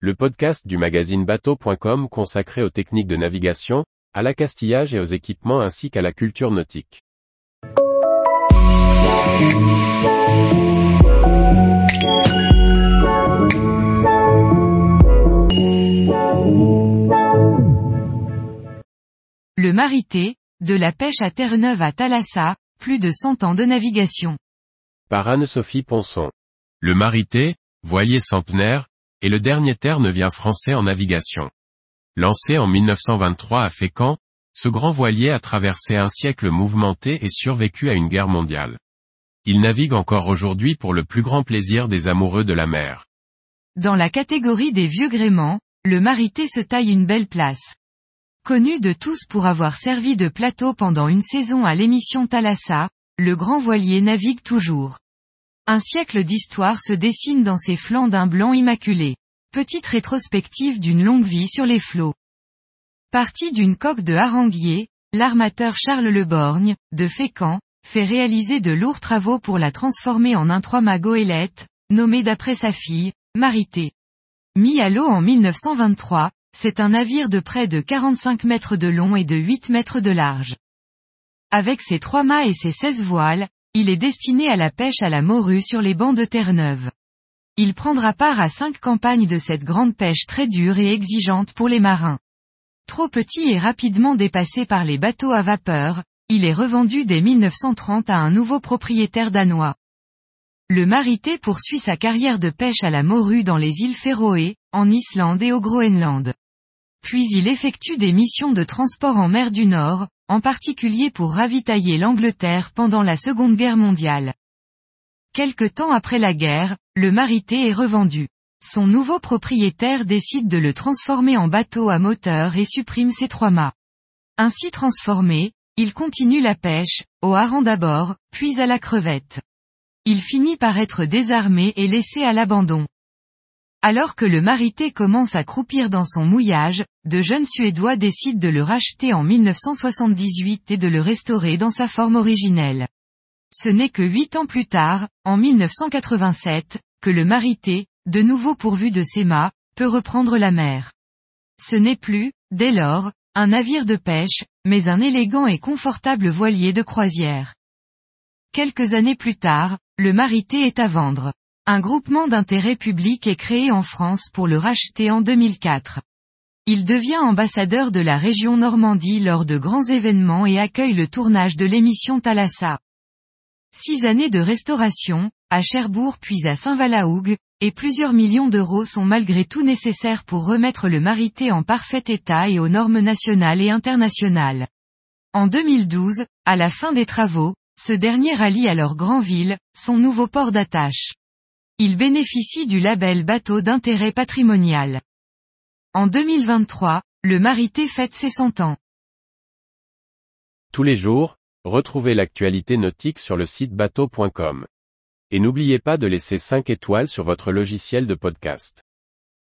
le podcast du magazine bateau.com consacré aux techniques de navigation, à l'accastillage et aux équipements ainsi qu'à la culture nautique. Le Marité, de la pêche à Terre-Neuve à Thalassa, plus de 100 ans de navigation. Par Anne-Sophie Ponson. Le Marité, voilier centenaire, est le dernier terre-neuvien français en navigation. Lancé en 1923 à Fécamp, ce grand voilier a traversé un siècle mouvementé et survécu à une guerre mondiale. Il navigue encore aujourd'hui pour le plus grand plaisir des amoureux de la mer. Dans la catégorie des vieux gréments, le Marité se taille une belle place. Connu de tous pour avoir servi de plateau pendant une saison à l'émission Thalassa, le grand voilier navigue toujours. Un siècle d'histoire se dessine dans ses flancs d'un blanc immaculé. Petite rétrospective d'une longue vie sur les flots. Parti d'une coque de haranguier, l'armateur Charles Le Borgne, de Fécamp, fait réaliser de lourds travaux pour la transformer en un trois-mâts goélette, nommé d'après sa fille, Marité. Mis à l'eau en 1923, c'est un navire de près de 45 mètres de long et de 8 mètres de large. Avec ses trois mâts et ses 16 voiles, il est destiné à la pêche à la morue sur les bancs de Terre-Neuve. Il prendra part à cinq campagnes de cette grande pêche très dure et exigeante pour les marins. Trop petit et rapidement dépassé par les bateaux à vapeur, il est revendu dès 1930 à un nouveau propriétaire danois. Le Marité poursuit sa carrière de pêche à la morue dans les îles Féroé, en Islande et au Groenland. Puis il effectue des missions de transport en mer du Nord, en particulier pour ravitailler l'Angleterre pendant la Seconde Guerre mondiale. Quelque temps après la guerre, le Marité est revendu. Son nouveau propriétaire décide de le transformer en bateau à moteur et supprime ses trois mâts. Ainsi transformé, il continue la pêche, au hareng d'abord, puis à la crevette. Il finit par être désarmé et laissé à l'abandon. Alors que le Marité commence à croupir dans son mouillage, de jeunes Suédois décident de le racheter en 1978 et de le restaurer dans sa forme originelle. Ce n'est que huit ans plus tard, en 1987, que le Marité, de nouveau pourvu de ses mâts, peut reprendre la mer. Ce n'est plus, dès lors, un navire de pêche, mais un élégant et confortable voilier de croisière. Quelques années plus tard, le Marité est à vendre. Un groupement d'intérêt public est créé en France pour le racheter en 2004. Il devient ambassadeur de la région Normandie lors de grands événements et accueille le tournage de l'émission Thalassa. Six années de restauration, à Cherbourg puis à Saint-Valahougue, et plusieurs millions d'euros sont malgré tout nécessaires pour remettre le Marité en parfait état et aux normes nationales et internationales. En 2012, à la fin des travaux, ce dernier rallie alors Granville, son nouveau port d'attache. Il bénéficie du label bateau d'intérêt patrimonial. En 2023, le Marité fête ses 100 ans. Tous les jours, retrouvez l'actualité nautique sur le site bateau.com. Et n'oubliez pas de laisser 5 étoiles sur votre logiciel de podcast.